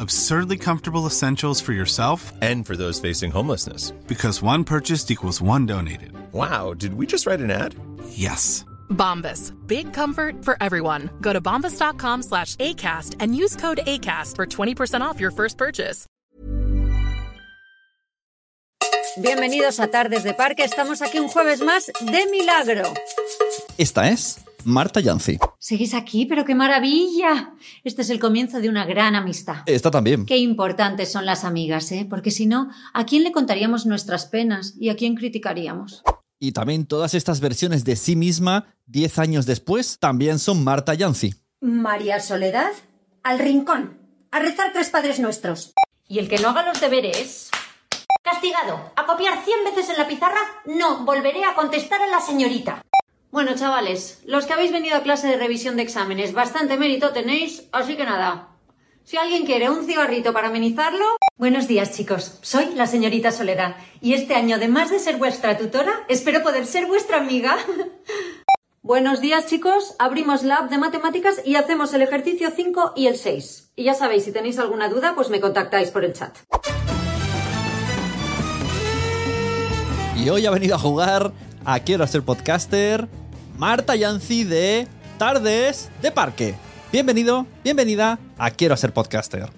Absurdly comfortable essentials for yourself And for those facing homelessness. because one purchased equals one donated. Wow, did we just write an ad? Yes. Bombas. Big comfort for everyone. Go to bombas.com slash ACAST and use code ACAST for 20% off your first purchase. Bienvenidos a Tardes de Parque. Estamos aquí un jueves más de milagro. Esta es Marta Yancy. Seguís aquí, pero qué maravilla. Este es el comienzo de una gran amistad. Esta también. Qué importantes son las amigas, ¿eh? Porque si no, ¿a quién le contaríamos nuestras penas y a quién criticaríamos? Y también todas estas versiones de sí misma, 10 años después, también son Marta Yancy. María Soledad, al rincón, a rezar tres padres nuestros. Y el que no haga los deberes. Castigado, a copiar cien veces en la pizarra, no volveré a contestar a la señorita. Bueno, chavales, los que habéis venido a clase de revisión de exámenes, bastante mérito tenéis, así que nada. Si alguien quiere un cigarrito para amenizarlo, Buenos días, chicos. Soy la señorita Soledad y este año, además de ser vuestra tutora, espero poder ser vuestra amiga. Buenos días, chicos. Abrimos la app de matemáticas y hacemos el ejercicio 5 y el 6. Y ya sabéis, si tenéis alguna duda, pues me contactáis por el chat. Y hoy ha venido a jugar a Quiero ser podcaster Marta Yancy de Tardes de Parque. Bienvenido, bienvenida a Quiero ser podcaster.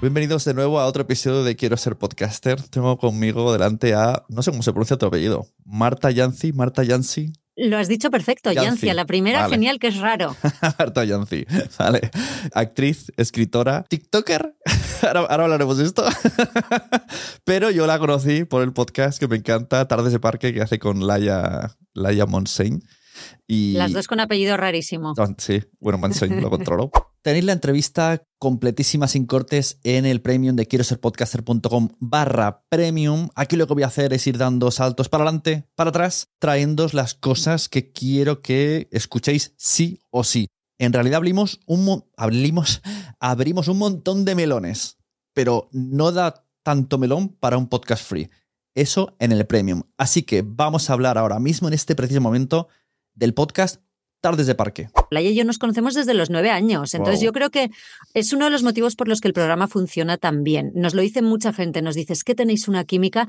Bienvenidos de nuevo a otro episodio de Quiero ser podcaster. Tengo conmigo delante a, no sé cómo se pronuncia tu apellido, Marta Yancy, Marta Yancy, Lo has dicho perfecto, Yancy. La primera, Vale. genial, que es raro. Marta Yancy, vale. Actriz, escritora, TikToker. Ahora, ahora hablaremos de esto. Pero yo la conocí por el podcast que me encanta, Tardes de Parque, que hace con Laia, Laia. Y... Las dos con apellido rarísimo. Ah, Sí, bueno, Montseny lo controlo. Tenéis la entrevista completísima sin cortes en el premium de quiero ser podcaster.com barra premium. Aquí lo que voy a hacer es ir dando saltos para adelante, para atrás, trayéndoos las cosas que quiero que escuchéis sí o sí. En realidad abrimos un, mo- abrimos, abrimos un montón de melones, pero no da tanto melón para un podcast free. Eso en el premium. Así que vamos a hablar ahora mismo, en este preciso momento, del podcast Tardes de Parque. Laia y yo nos conocemos desde los nueve años. Entonces Wow. yo creo que es uno de los motivos por los que el programa funciona tan bien. Nos lo dice mucha gente, nos dice, es que tenéis una química.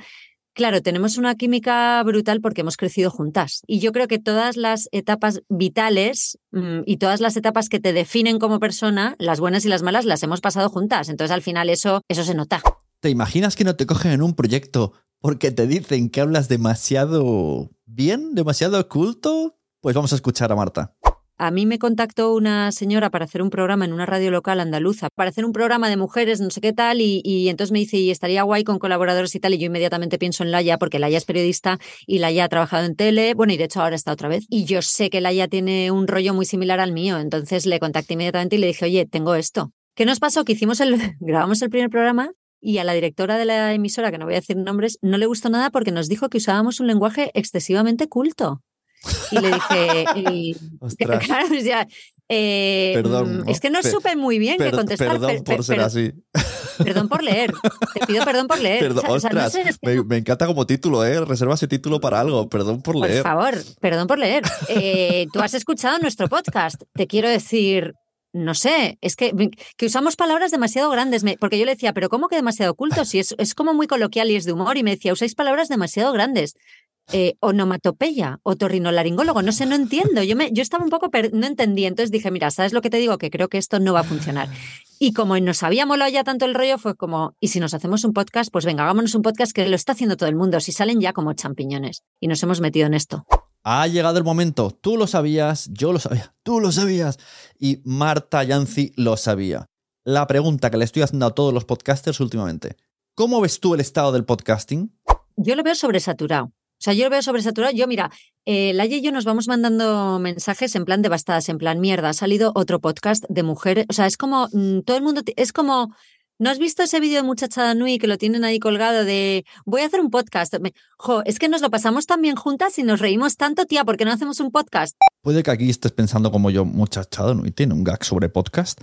Claro, tenemos una química brutal porque hemos crecido juntas. Y yo creo que todas las etapas vitales mm, y todas las etapas que te definen como persona, las buenas y las malas, las hemos pasado juntas. Entonces al final eso, eso se nota. ¿Te imaginas que no te cogen en un proyecto porque te dicen que hablas demasiado bien, demasiado oculto? Pues vamos a escuchar a Marta. A mí me contactó una señora para hacer un programa en una radio local andaluza, para hacer un programa de mujeres, no sé qué tal, y, entonces me dice, y estaría guay con colaboradores y tal, y yo inmediatamente pienso en Laia, porque Laia es periodista y Laia ha trabajado en tele, bueno, y de hecho ahora está otra vez, y yo sé que Laia tiene un rollo muy similar al mío, entonces le contacté inmediatamente y le dije, oye, tengo esto. ¿Qué nos pasó? Que hicimos el, grabamos el primer programa y a la directora de la emisora, que no voy a decir nombres, no le gustó nada porque nos dijo que usábamos un lenguaje excesivamente culto. Y le dije, y, claro, eh, Perdón, es que no Pe- supe muy bien qué Per- contestar. Perdón per- por per- ser per- así. Perdón por leer. Te pido perdón por leer. Perdón, O sea, o sea, no ostras, sé, es que me, no- me encanta como título, ¿eh? Reserva ese título para algo. Perdón por Por leer. favor, perdón por leer. Eh, tú has escuchado nuestro podcast. Te quiero decir, no sé, es que, que usamos palabras demasiado grandes. me- porque yo le decía, pero ¿cómo que demasiado culto? Si es, es como muy coloquial y es de humor. Y me decía, usáis palabras demasiado grandes. Eh, onomatopeya, otorrinolaringólogo, no sé, no entiendo. Yo, me, yo estaba un poco, no entendía. Entonces dije, mira, ¿sabes lo que te digo? Que creo que esto no va a funcionar. Y como nos había molado ya tanto el rollo, fue como, y si nos hacemos un podcast, pues venga, hagámonos un podcast que lo está haciendo todo el mundo, si salen ya como champiñones. Y nos hemos metido en esto. Ha llegado el momento. Tú lo sabías, yo lo sabía, tú lo sabías. Y Marta Yancy lo sabía. La pregunta que le estoy haciendo a todos los podcasters últimamente. ¿Cómo ves tú el estado del podcasting? Yo lo veo sobresaturado. O sea, yo lo veo sobresaturado. Yo, mira, eh, Laia y yo nos vamos mandando mensajes en plan devastadas, en plan mierda. Ha salido otro podcast de mujeres. O sea, es como mm, todo el mundo. Es como. ¿No has visto ese vídeo de Muchachada Nui que lo tienen ahí colgado de voy a hacer un podcast? Jo, es que nos lo pasamos tan bien juntas y nos reímos tanto, tía, ¿por qué no hacemos un podcast? Puede que aquí estés pensando como yo, muchachado, ¿no? Y tiene un gag sobre podcast.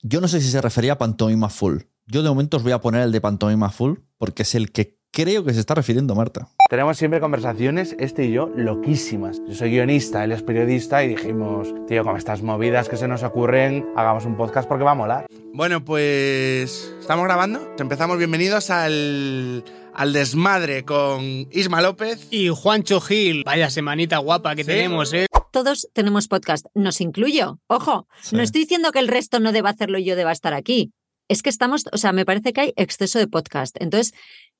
Yo no sé si se refería a Pantomima Full. Yo de momento os voy a poner el de Pantomima Full porque es el que creo que se está refiriendo Marta. Tenemos siempre conversaciones, este y yo, loquísimas. Yo soy guionista, él es periodista y dijimos, tío, con estas movidas que se nos ocurren, hagamos un podcast porque va a molar. Bueno, pues estamos grabando. Empezamos bienvenidos al, al desmadre con Isma López. Y Juancho Gil, vaya semanita guapa que Sí. tenemos, ¿eh? Todos tenemos podcast. Nos incluyo. Ojo, Sí. no estoy diciendo que el resto no deba hacerlo y yo deba estar aquí. Es que estamos, o sea, me parece que hay exceso de podcast. Entonces,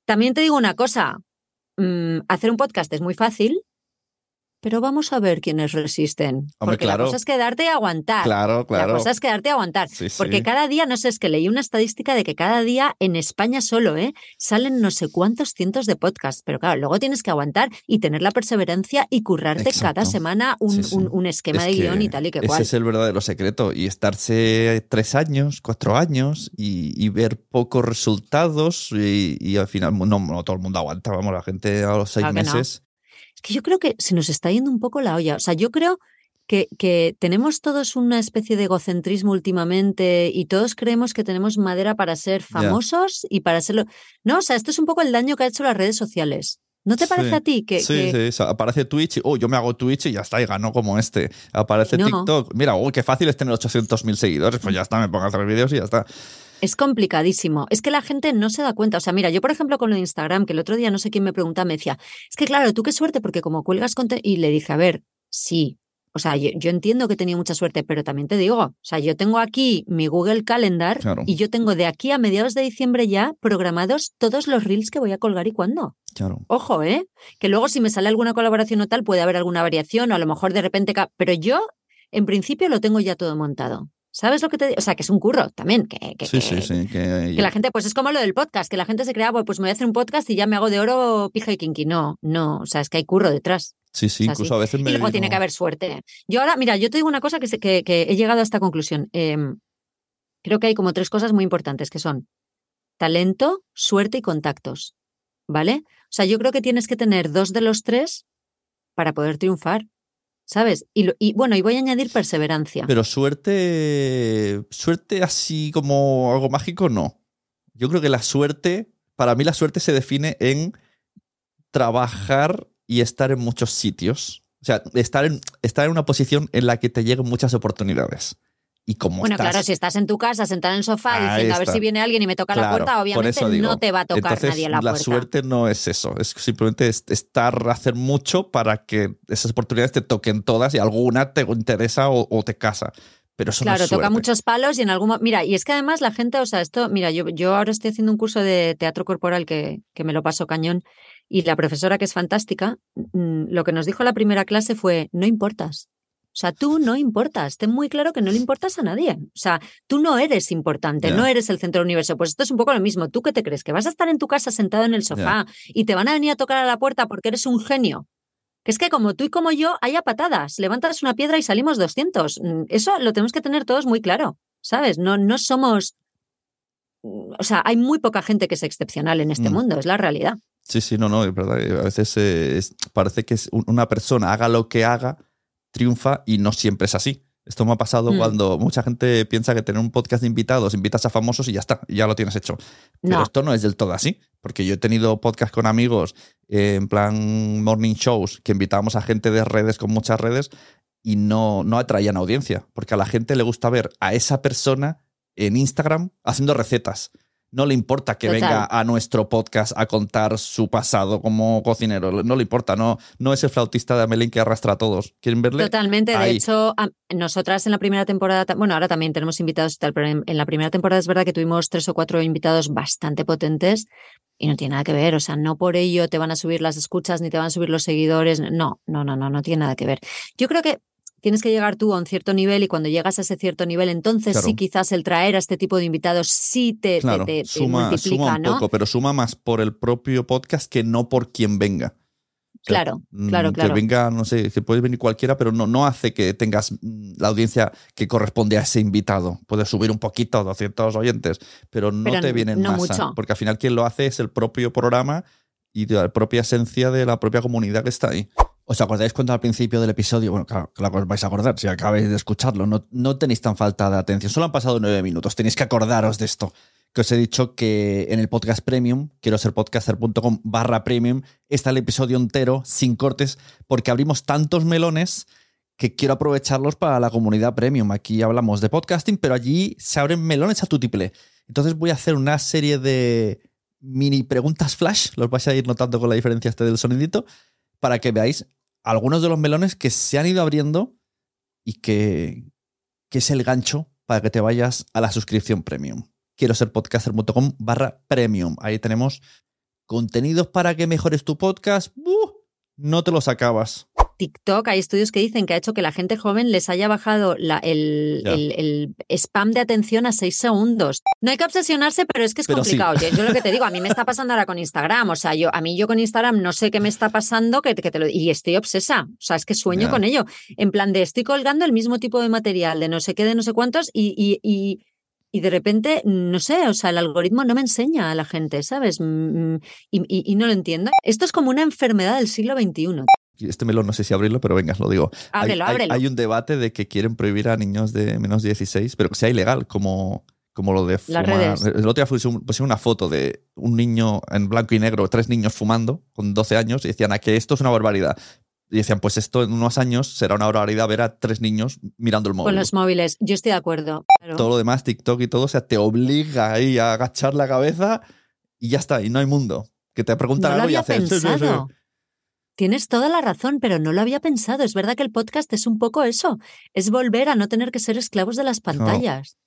también te digo una cosa. mm, hacer un podcast es muy fácil, pero vamos a ver quiénes resisten. porque claro. la cosa es quedarte y aguantar. Claro, claro. La cosa es quedarte y aguantar. Sí, sí. Porque cada día, no sé, es que leí una estadística de que cada día en España solo, ¿eh? Salen no sé cuántos cientos de podcasts. Pero claro, luego tienes que aguantar y tener la perseverancia y currarte Exacto. cada semana un, Sí, un- un esquema Es de guion y tal y que ese cual. es el verdadero secreto. Y estarse tres años, cuatro años y, y ver pocos resultados y, y al final no, no todo el mundo aguanta. Vamos, la gente a los seis Claro meses. Es que yo creo que se nos está yendo un poco la olla. O sea, yo creo que, que tenemos todos una especie de egocentrismo últimamente y todos creemos que tenemos madera para ser famosos y para serlo. No, o sea, esto es un poco el daño que ha hecho las redes sociales. ¿No te parece Sí. a ti que, sí, que- sí, aparece Twitch y, oh, yo me hago Twitch y ya está, y ganó como este. Aparece No. TikTok. Mira, oh, qué fácil es tener 800.000 seguidores. Pues ya está, me pongo a hacer vídeos y ya está. Es complicadísimo. Es que la gente no se da cuenta. O sea, mira, yo por ejemplo con lo de Instagram, que el otro día no sé quién me preguntaba, me decía, es que claro, tú qué suerte porque como cuelgas contenido... Y le dije, a ver, sí. O sea, yo, yo entiendo que he tenido mucha suerte, pero también te digo, o sea, yo tengo aquí mi Google Calendar Claro. y yo tengo de aquí a mediados de diciembre ya programados todos los reels que voy a colgar y cuándo. Claro. Ojo, ¿eh? Que luego si me sale alguna colaboración o tal, puede haber alguna variación o a lo mejor de repente... Pero yo, en principio, lo tengo ya todo montado. ¿Sabes lo que te digo? O sea, que es un curro también, que, que, Sí, que- sí, sí. Que, que la gente, pues es como lo del podcast, que la gente se crea, "Bueno, pues me voy a hacer un podcast y ya me hago de oro, pija y kinky. No, no, o sea, es que hay curro detrás. Sí, sí, O sea, incluso sí. a veces me Y luego tiene que haber suerte. Yo ahora, mira, yo te digo una cosa que, que he llegado a esta conclusión. Em, creo que hay como tres cosas muy importantes, que son talento, suerte y contactos. ¿Vale? O sea, yo creo que tienes que tener dos de los tres para poder triunfar. ¿Sabes? Y, lo- y bueno, y voy a añadir perseverancia. Pero suerte, suerte así como algo mágico, no. Yo creo que la suerte, para mí la suerte se define en trabajar y estar en muchos sitios. O sea, estar en, estar en una posición en la que te lleguen muchas oportunidades. Y como Bueno, estás, claro, si estás en tu casa sentada en el sofá Ahí diciendo a ver si viene alguien y me toca la puerta, obviamente no te va a tocar Entonces, nadie la, puerta. suerte no es eso, es simplemente es- estar, hacer mucho para que esas oportunidades te toquen todas y alguna te interesa o, o te casa. Pero eso no Claro, es toca muchos palos y en algún mo- Mira, y es que además la gente, o sea, esto, mira, yo, yo ahora estoy haciendo un curso de teatro corporal que, que me lo paso cañón y la profesora que es fantástica, mm, lo que nos dijo la primera clase fue, no importas. O sea, tú no importas, ten muy claro que no le importas a nadie. O sea, tú no eres importante, no eres el centro del universo. Pues esto es un poco lo mismo. ¿Tú qué te crees? ¿Que vas a estar en tu casa sentado en el sofá y te van a venir a tocar a la puerta porque eres un genio? Que es que como tú y como yo, haya patadas. Levantas una piedra y salimos 200. Mm, Eso lo tenemos que tener todos muy claro. ¿sabes? No, no somos. O sea, hay muy poca gente que es excepcional en este Mm. mundo, es la realidad. Sí, sí, no, no, es verdad. A veces eh, es- parece que una persona haga lo que haga, triunfa y no siempre es así. Esto me ha pasado Mm. cuando mucha gente piensa que tener un podcast de invitados, invitas a famosos y ya está, ya lo tienes hecho. Pero No. esto no es del todo así, porque yo he tenido podcast con amigos eh, en plan morning shows que invitábamos a gente de redes con muchas redes y no, no atraían audiencia, porque a la gente le gusta ver a esa persona en Instagram haciendo recetas. No le importa que Total. venga a nuestro podcast a contar su pasado como cocinero. No le importa, no, no es el flautista de Amelín que arrastra a todos. ¿Quieren verle? Totalmente. De hecho, a- nosotras en la primera temporada, bueno, ahora también tenemos invitados y tal, pero en, en la primera temporada es verdad que tuvimos tres o cuatro invitados bastante potentes y no tiene nada que ver. O sea, no por ello te van a subir las escuchas ni te van a subir los seguidores. No, no, no, no, no tiene nada que ver. Yo creo que tienes que llegar tú a un cierto nivel y cuando llegas a ese cierto nivel, entonces Claro. sí quizás el traer a este tipo de invitados sí te, Claro, te, te suma, multiplica, suma un ¿no? poco, pero suma más por el propio podcast que no por quien venga. O sea, Claro, mm, claro, claro. Que venga, no sé, que puede venir cualquiera, pero no, no hace que tengas mm, la audiencia que corresponde a ese invitado. Puedes subir un poquito, 200 oyentes, pero no Pero te viene en no masa. mucho. Porque al final quien lo hace es el propio programa y la propia esencia de la propia comunidad que está ahí. ¿Os acordáis cuando al principio del episodio, bueno, claro, claro os vais a acordar si acabáis de escucharlo, no, no tenéis tan falta de atención, solo han pasado nueve minutos, tenéis que acordaros de esto, que os he dicho que en el podcast premium, quiero ser podcaster.com barra premium, está el episodio entero, sin cortes, porque abrimos tantos melones que quiero aprovecharlos para la comunidad premium. Aquí hablamos de podcasting, pero allí se abren melones a tutiple. Entonces voy a hacer una serie de mini preguntas flash, los vais a ir notando con la diferencia este del sonidito, para que veáis algunos de los melones que se han ido abriendo y que, que es el gancho para que te vayas a la suscripción premium. Quiero ser podcaster.com barra premium. Ahí tenemos contenidos para que mejores tu podcast. No te los acabas. TikTok, hay estudios que dicen que ha hecho que la gente joven les haya bajado la- el, Ya. el- el spam de atención a seis segundos. No hay que obsesionarse, pero es que es Pero sí. complicado. Yo, yo lo que te digo, a mí me está pasando ahora con Instagram. O sea, yo, a mí yo con Instagram no sé qué me está pasando que, que te lo, y estoy obsesa. O sea, es que sueño con ello. En plan de estoy colgando el mismo tipo de material de no sé qué, de no sé cuántos, y, y, y, y de repente, no sé, o sea, el algoritmo no me enseña a la gente, ¿sabes? Mm, Y, y- y no lo entiendo. Esto es como una enfermedad del siglo XXI. Y Este melón no sé si abrirlo, pero venga, lo digo. Hay- Ábrelo, hay, ábrelo. hay un debate de que quieren prohibir a niños de menos de 16, pero que sea ilegal, como, como lo de fumar. Las redes. El otro día pusieron una foto de un niño en blanco y negro, tres niños fumando con 12 años, y decían, a que esto es una barbaridad. Y decían, pues esto en unos años será una barbaridad ver a tres niños mirando el móvil. Con los móviles, yo estoy de acuerdo. Claro. Todo lo demás, TikTok y todo, o sea, te obliga ahí a agachar la cabeza y ya está, y no hay mundo. Que te preguntan No lo algo y había haces. "Sí, sí, sí". Tienes toda la razón, pero no lo había pensado. Es verdad que el podcast es un poco eso. Es volver a no tener que ser esclavos de las pantallas.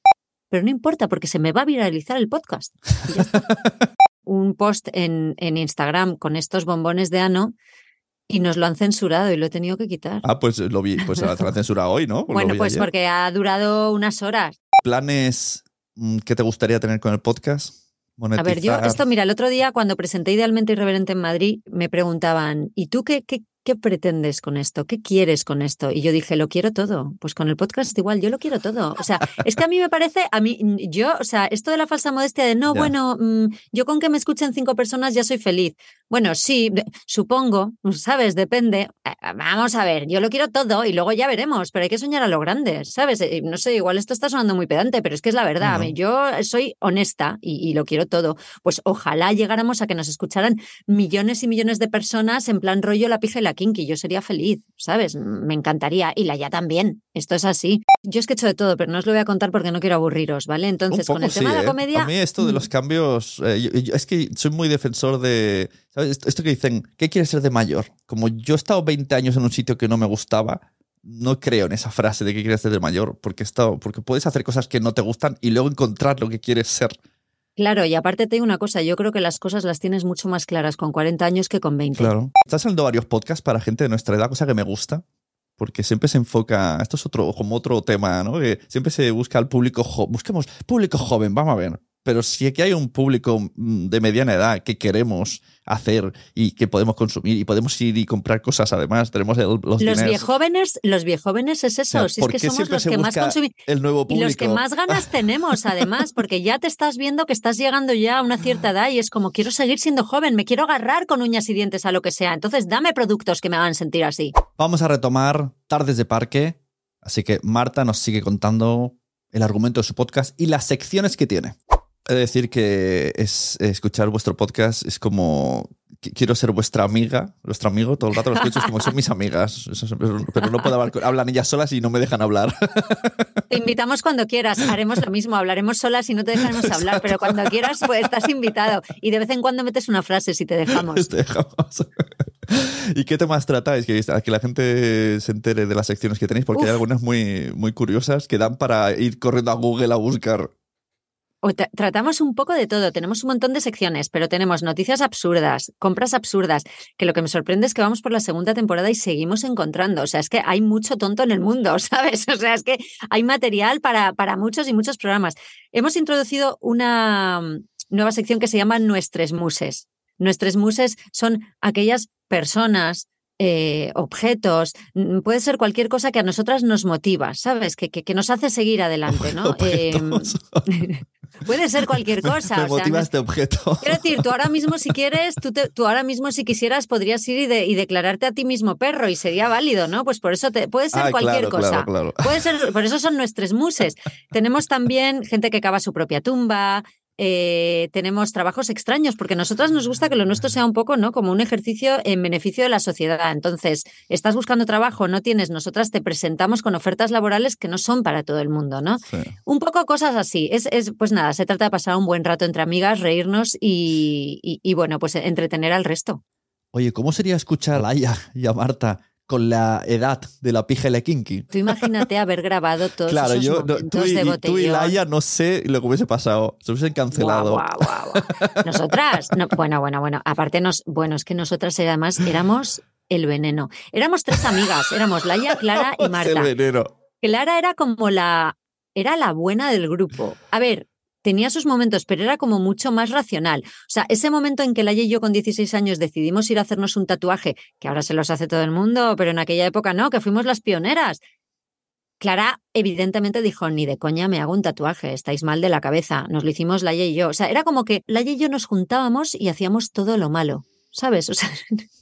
Pero no importa, porque se me va a viralizar el podcast. Y ya está. un post en, en Instagram con estos bombones de ano y nos lo han censurado y lo he tenido que quitar. Ah, pues lo vi, pues la la censura hoy, ¿no? Lo bueno, pues ayer. porque ha durado unas horas. ¿Planes mm, que te gustaría tener con el podcast? A ver, yo, esto, mira, el otro día cuando presenté Idealmente Irreverente en Madrid, me preguntaban, ¿y tú qué, qué, qué pretendes con esto? ¿Qué quieres con esto? Y yo dije, lo quiero todo. Pues con el podcast igual, yo lo quiero todo. O sea, es que a mí me parece, a mí, yo, o sea, esto de la falsa modestia de, no, bueno, mm, yo con que me escuchen cinco personas ya soy feliz. Bueno, sí, supongo, ¿sabes? Depende. Eh, Vamos a ver, yo lo quiero todo y luego ya veremos, pero hay que soñar a lo grande, ¿sabes? Eh, No sé, igual esto está sonando muy pedante, pero es que es la verdad. Yo soy honesta y, y lo quiero todo. Pues ojalá llegáramos a que nos escucharan millones y millones de personas en plan rollo la pija y la kinky. Yo sería feliz, ¿sabes? Me encantaría. Y la ya también. Esto es así. Yo es que he hecho de todo, pero no os lo voy a contar porque no quiero aburriros, ¿vale? Entonces, con el sí, tema de ¿eh? la comedia. A mí esto de mm, los cambios, eh, yo- yo- es que soy muy defensor de, ¿sabes? Esto, que dicen, ¿qué quieres ser de mayor? Como yo he estado 20 años en un sitio que no me gustaba, no creo en esa frase de que quieres ser de mayor, porque, estado- porque puedes hacer cosas que no te gustan y luego encontrar lo que quieres ser. Claro, y aparte te digo una cosa, yo creo que las cosas las tienes mucho más claras con 40 años que con 20. Claro. Están saliendo varios podcasts para gente de nuestra edad, cosa que me gusta. Porque siempre se enfoca, esto es otro, como otro tema, ¿no? Que siempre se busca al público joven, busquemos público joven, vamos a ver. Pero sí que hay un público mm, de mediana edad que queremos hacer y que podemos consumir y podemos ir y comprar cosas además. Tenemos el- los, Los viejóvenes, los viejóvenes es eso, O sea, si es ¿por que somos los que más consumimos. el nuevo Y los que público? más ganas tenemos, además, porque ya te estás viendo que estás llegando ya a una cierta edad y es como quiero seguir siendo joven, me quiero agarrar con uñas y dientes a lo que sea. Entonces, dame productos que me hagan sentir así. Vamos a retomar Tardes de Parque, así que Marta nos sigue contando el argumento de su podcast y las secciones que tiene. He de decir que es, escuchar vuestro podcast es como qu- quiero ser vuestra amiga, vuestro amigo, todo el rato lo escucho, es como son mis amigas, pero no puedo hablar, hablan ellas solas y no me dejan hablar. Te invitamos cuando quieras, haremos lo mismo, hablaremos solas y no te dejaremos hablar, pero cuando quieras, pues estás invitado. Y de vez en cuando metes una frase si te dejamos. Te dejamos. ¿Y qué temas tratáis? Que, que la gente se entere de las secciones que tenéis, porque hay algunas muy, muy curiosas que dan para ir corriendo a Google a buscar. Tratamos un poco de todo. Tenemos un montón de secciones, pero tenemos noticias absurdas, compras absurdas, que lo que me sorprende es que vamos por la segunda temporada y seguimos encontrando. O sea, es que hay mucho tonto en el mundo, ¿sabes? O sea, es que hay material para, para muchos y muchos programas. Hemos introducido una mm, nueva sección que se llama Nuestras Muses. Nuestras Muses son aquellas personas, eh, objetos, mm, puede ser cualquier cosa que a nosotras nos motiva, ¿sabes? Que, que, que nos hace seguir adelante, ¿no? Em, puede ser cualquier cosa. Me o sea, motiva este objeto. Quiero decir, tú ahora mismo si quieres, tú, te- tú ahora mismo si quisieras podrías ir y, de- y declararte a ti mismo perro y sería válido, ¿no? Pues por eso te, puede ser Ah, cualquier claro, cosa. claro, claro. Puede ser, por eso son nuestras muses. Tenemos también gente que cava su propia tumba. Eh, tenemos trabajos extraños, porque a nosotras nos gusta que lo nuestro sea un poco, ¿no? Como un ejercicio en beneficio de la sociedad. Entonces, estás buscando trabajo, no tienes, nosotras te presentamos con ofertas laborales que no son para todo el mundo, ¿no? Un poco cosas así. Es, es, pues nada, se trata de pasar un buen rato entre amigas, reírnos y, y- y, bueno, pues entretener al resto. Oye, ¿cómo sería escuchar a Laia y a Marta con la edad de la pija y la kinky? Tú imagínate haber grabado todos Claro, esos yo, no, momentos tú, y, de y tú y botellón. Laia no sé lo que hubiese pasado. Se hubiesen cancelado. Guau, guau, guau. Nosotras, no, bueno, bueno, bueno. Aparte, nos, bueno, es que nosotras además éramos el veneno. Éramos tres amigas, éramos Laia, Clara y El Marta. veneno. Clara era como la, era la buena del grupo. A ver, tenía sus momentos, pero era como mucho más racional. O sea, ese momento en que Laia y yo con 16 años decidimos ir a hacernos un tatuaje, que ahora se los hace todo el mundo, pero en aquella época no, que fuimos las pioneras. Clara evidentemente dijo, ni de coña me hago un tatuaje, estáis mal de la cabeza. Nos lo hicimos Laia y yo. O sea, era como que Laia y yo nos juntábamos y hacíamos todo lo malo, ¿sabes? O sea,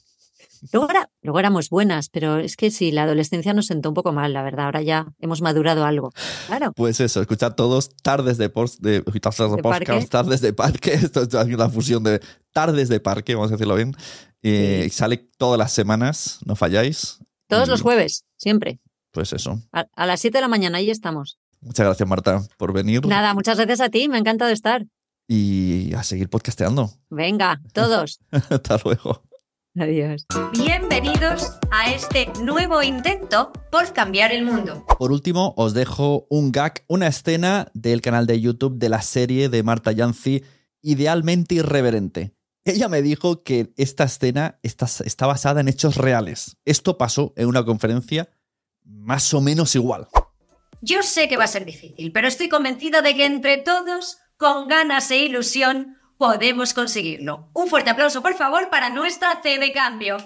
luego, era- luego éramos buenas, pero es que sí, la adolescencia nos sentó un poco mal, la verdad. Ahora ya hemos madurado algo. Claro. Pues eso, escuchar todos tardes de, post, de, tardes de De podcast, tardes de parque. Esto es una fusión de tardes de parque, vamos a decirlo bien. Eh, Sale todas las semanas, no falláis. Todos Y, los jueves, siempre. Pues eso. A, a las 7 de la mañana, ahí estamos. Muchas gracias, Marta, por venir. Nada, muchas gracias a ti, me ha encantado estar. Y a seguir podcasteando. Venga, todos. Hasta luego. Adiós. Bienvenidos a este nuevo intento por cambiar el mundo. Por último, os dejo un gag, una escena del canal de YouTube de la serie de Marta Yancy, Idealmente Irreverente. Ella me dijo que esta escena está, está basada en hechos reales. Esto pasó en una conferencia más o menos igual. Yo sé que va a ser difícil, pero estoy convencida de que entre todos, con ganas e ilusión, podemos conseguirlo. Un fuerte aplauso, por favor, para nuestra C de cambio.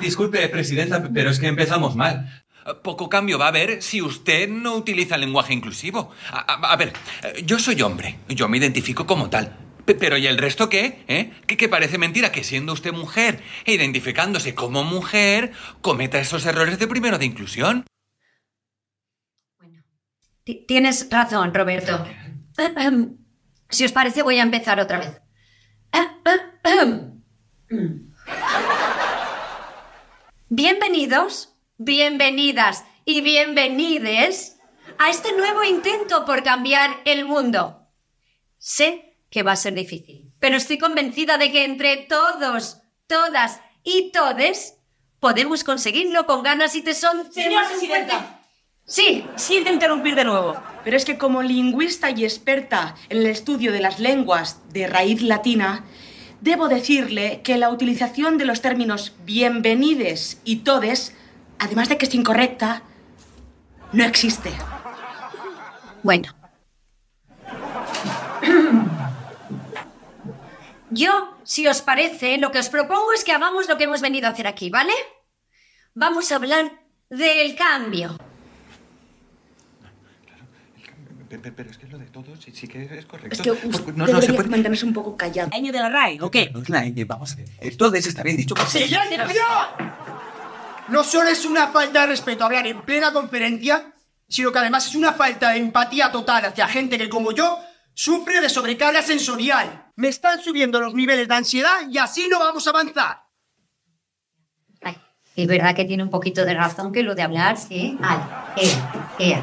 Disculpe, presidenta, pero es que empezamos mal. Poco cambio va a haber si usted no utiliza lenguaje inclusivo. A, a- a ver, eh, yo soy hombre, yo me identifico como tal. Pe- Pero ¿y el resto qué? ¿Eh? ¿Que, que parece mentira que siendo usted mujer e identificándose como mujer, cometa esos errores de primero de inclusión? Ti- Tienes razón, Roberto. Si os parece, voy a empezar otra vez. Bienvenidos, bienvenidas y bienvenides a este nuevo intento por cambiar el mundo. Sé que va a ser difícil, pero estoy convencida de que entre todos, todas y todes podemos conseguirlo con ganas y tesón. Señora presidenta. Sí, siento interrumpir de nuevo, pero es que como lingüista y experta en el estudio de las lenguas de raíz latina, debo decirle que la utilización de los términos bienvenides y todes, además de que es incorrecta, no existe. Bueno. Yo, si os parece, lo que os propongo es que hagamos lo que hemos venido a hacer aquí, ¿vale? Vamos a hablar del cambio. Pero es que lo de todos sí, sí que es correcto. Es que usted no, no se puede... mantenerse un poco callado. ¿Año de la RAE o qué? No es la ñ, vamos a ver. Entonces está bien dicho. ¡Sí, ya! No solo es una falta de respeto hablar en plena conferencia, sino que además es una falta de empatía total hacia gente que, como yo, sufre de sobrecarga sensorial. Me están subiendo los niveles de ansiedad y así no vamos a avanzar. Ay, es verdad que tiene un poquito de razón que lo de hablar, sí. Vale, ea, ea.